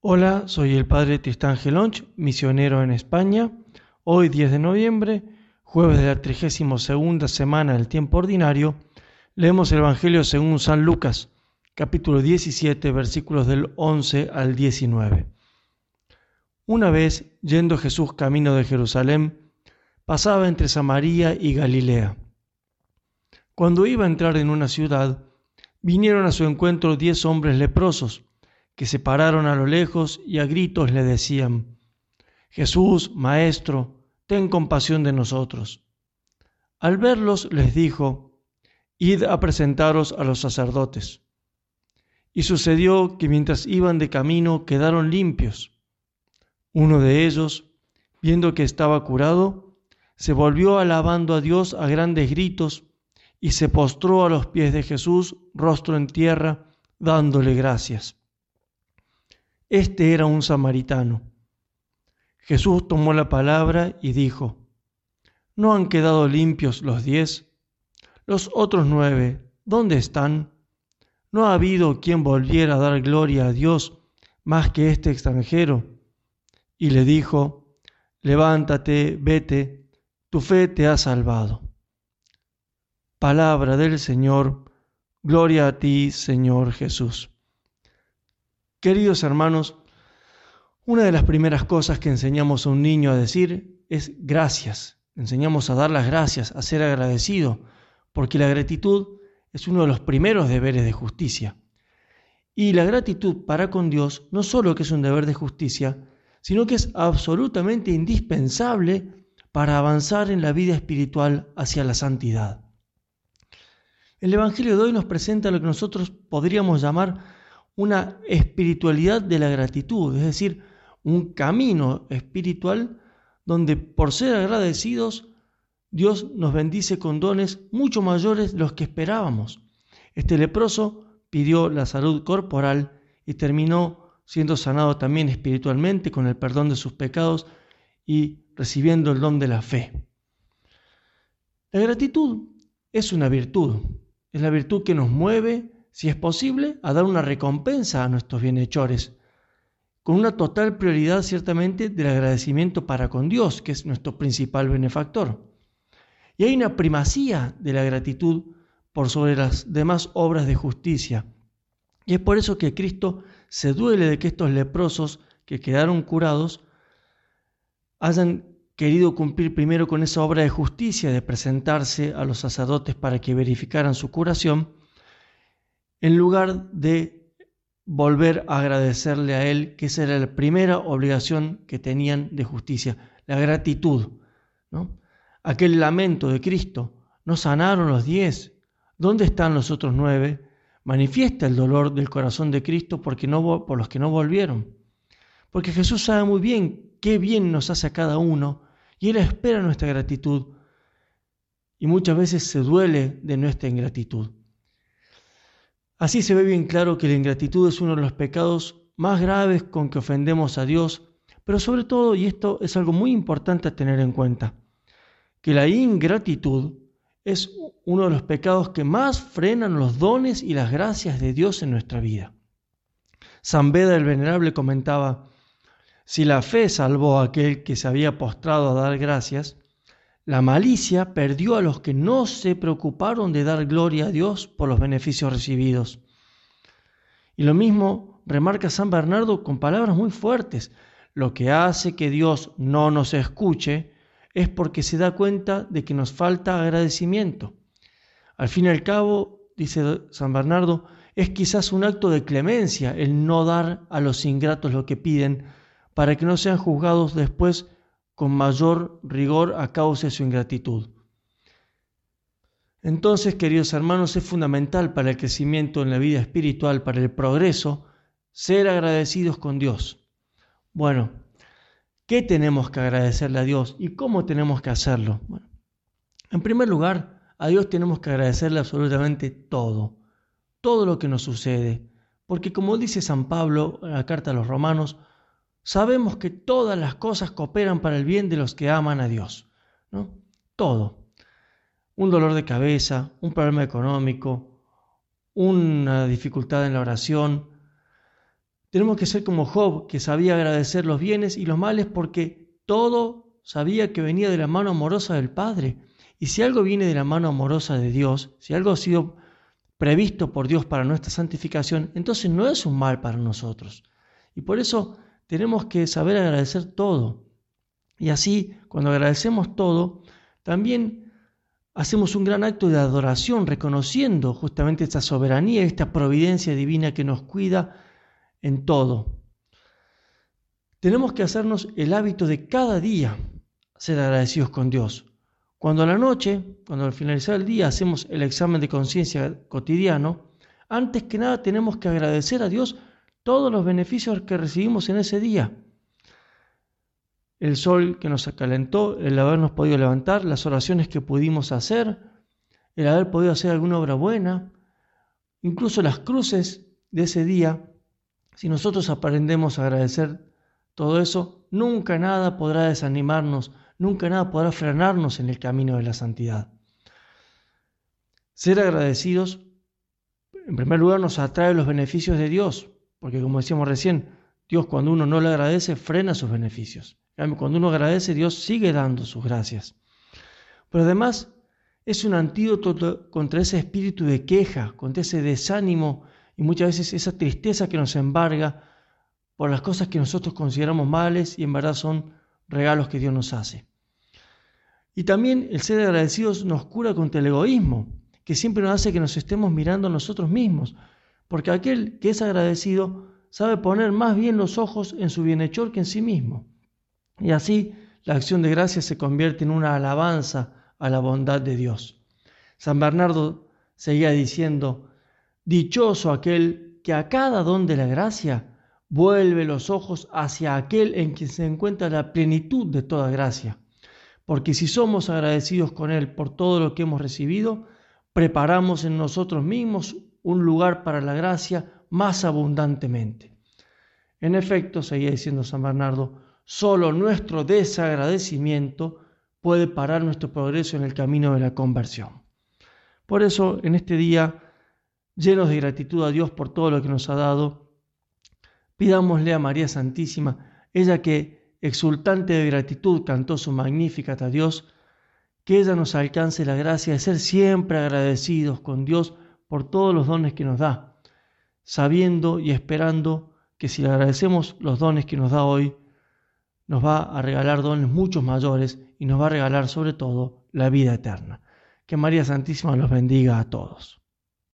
Hola, soy el Padre Tristán Gelonch, misionero en España. Hoy 10 de noviembre, jueves de la 32 semana del tiempo ordinario, leemos el Evangelio según San Lucas, capítulo 17, versículos del 11 al 19. Una vez, yendo Jesús camino de Jerusalén, pasaba entre Samaria y Galilea. Cuando iba a entrar en una ciudad, vinieron a su encuentro diez hombres leprosos, que se pararon a lo lejos y a gritos le decían, Jesús, Maestro, ten compasión de nosotros. Al verlos les dijo, Id a presentaros a los sacerdotes. Y sucedió que mientras iban de camino quedaron limpios. Uno de ellos, viendo que estaba curado, se volvió alabando a Dios a grandes gritos y se postró a los pies de Jesús, rostro en tierra, dándole gracias. Este era un samaritano. Jesús tomó la palabra y dijo, ¿no han quedado limpios los diez? Los otros nueve, ¿dónde están? ¿No ha habido quien volviera a dar gloria a Dios más que este extranjero? Y le dijo, levántate, vete, tu fe te ha salvado. Palabra del Señor, gloria a ti, Señor Jesús. Queridos hermanos, una de las primeras cosas que enseñamos a un niño a decir es gracias. Enseñamos a dar las gracias, a ser agradecido, porque la gratitud es uno de los primeros deberes de justicia. Y la gratitud para con Dios no solo que es un deber de justicia, sino que es absolutamente indispensable para avanzar en la vida espiritual hacia la santidad. El Evangelio de hoy nos presenta lo que nosotros podríamos llamar una espiritualidad de la gratitud, es decir, un camino espiritual donde por ser agradecidos Dios nos bendice con dones mucho mayores de los que esperábamos. Este leproso pidió la salud corporal y terminó siendo sanado también espiritualmente con el perdón de sus pecados y recibiendo el don de la fe. La gratitud es una virtud, es la virtud que nos mueve si es posible, a dar una recompensa a nuestros bienhechores, con una total prioridad ciertamente del agradecimiento para con Dios, que es nuestro principal benefactor. Y hay una primacía de la gratitud por sobre las demás obras de justicia. Y es por eso que Cristo se duele de que estos leprosos que quedaron curados hayan querido cumplir primero con esa obra de justicia de presentarse a los sacerdotes para que verificaran su curación en lugar de volver a agradecerle a Él, que esa era la primera obligación que tenían de justicia, la gratitud. ¿no? Aquel lamento de Cristo, no sanaron los diez, ¿dónde están los otros nueve? Manifiesta el dolor del corazón de Cristo porque no, por los que no volvieron. Porque Jesús sabe muy bien qué bien nos hace a cada uno y Él espera nuestra gratitud. Y muchas veces se duele de nuestra ingratitud. Así se ve bien claro que la ingratitud es uno de los pecados más graves con que ofendemos a Dios, pero sobre todo, y esto es algo muy importante a tener en cuenta, que la ingratitud es uno de los pecados que más frenan los dones y las gracias de Dios en nuestra vida. San Beda el Venerable comentaba, si la fe salvó a aquel que se había postrado a dar gracias, la malicia perdió a los que no se preocuparon de dar gloria a Dios por los beneficios recibidos. Y lo mismo remarca San Bernardo con palabras muy fuertes. Lo que hace que Dios no nos escuche es porque se da cuenta de que nos falta agradecimiento. Al fin y al cabo, dice San Bernardo, es quizás un acto de clemencia el no dar a los ingratos lo que piden para que no sean juzgados después con mayor rigor a causa de su ingratitud. Entonces, queridos hermanos, es fundamental para el crecimiento en la vida espiritual, para el progreso, ser agradecidos con Dios. Bueno, ¿qué tenemos que agradecerle a Dios y cómo tenemos que hacerlo? Bueno, en primer lugar, a Dios tenemos que agradecerle absolutamente todo, todo lo que nos sucede, porque como dice San Pablo en la carta a los romanos, sabemos que todas las cosas cooperan para el bien de los que aman a Dios. ¿no? Todo. Un dolor de cabeza, un problema económico, una dificultad en la oración, Tenemos que ser como Job, que sabía agradecer los bienes y los males porque todo sabía que venía de la mano amorosa del Padre. Y si algo viene de la mano amorosa de Dios, si algo ha sido previsto por Dios para nuestra santificación, entonces no es un mal para nosotros. Y por eso tenemos que saber agradecer todo. Y así, cuando agradecemos todo, también hacemos un gran acto de adoración, reconociendo justamente esta soberanía, esta providencia divina que nos cuida en todo. Tenemos que hacernos el hábito de cada día ser agradecidos con Dios. Cuando a la noche, cuando al finalizar el día hacemos el examen de conciencia cotidiano, antes que nada tenemos que agradecer a Dios todos los beneficios que recibimos en ese día. El sol que nos acalentó, el habernos podido levantar, las oraciones que pudimos hacer, el haber podido hacer alguna obra buena, incluso las cruces de ese día, si nosotros aprendemos a agradecer todo eso, nunca nada podrá desanimarnos, nunca nada podrá frenarnos en el camino de la santidad. Ser agradecidos, en primer lugar, nos atrae los beneficios de Dios, porque como decíamos recién, Dios cuando uno no le agradece, frena sus beneficios. Cuando uno agradece, Dios sigue dando sus gracias. Pero además es un antídoto contra ese espíritu de queja, contra ese desánimo y muchas veces esa tristeza que nos embarga por las cosas que nosotros consideramos males y en verdad son regalos que Dios nos hace. Y también el ser agradecidos nos cura contra el egoísmo, que siempre nos hace que nos estemos mirando a nosotros mismos, porque aquel que es agradecido sabe poner más bien los ojos en su bienhechor que en sí mismo. Y así la acción de gracia se convierte en una alabanza a la bondad de Dios. San Bernardo seguía diciendo, Dichoso aquel que a cada don de la gracia vuelve los ojos hacia aquel en quien se encuentra la plenitud de toda gracia. Porque si somos agradecidos con Él por todo lo que hemos recibido, preparamos en nosotros mismos un lugar para la gracia más abundantemente. En efecto, seguía diciendo San Bernardo, solo nuestro desagradecimiento puede parar nuestro progreso en el camino de la conversión. Por eso, en este día, llenos de gratitud a Dios por todo lo que nos ha dado, Pidámosle a María Santísima, ella que, exultante de gratitud, cantó su magnífica a Dios, que ella nos alcance la gracia de ser siempre agradecidos con Dios por todos los dones que nos da, sabiendo y esperando que si le agradecemos los dones que nos da hoy, nos va a regalar dones muchos mayores y nos va a regalar sobre todo la vida eterna. Que María Santísima los bendiga a todos.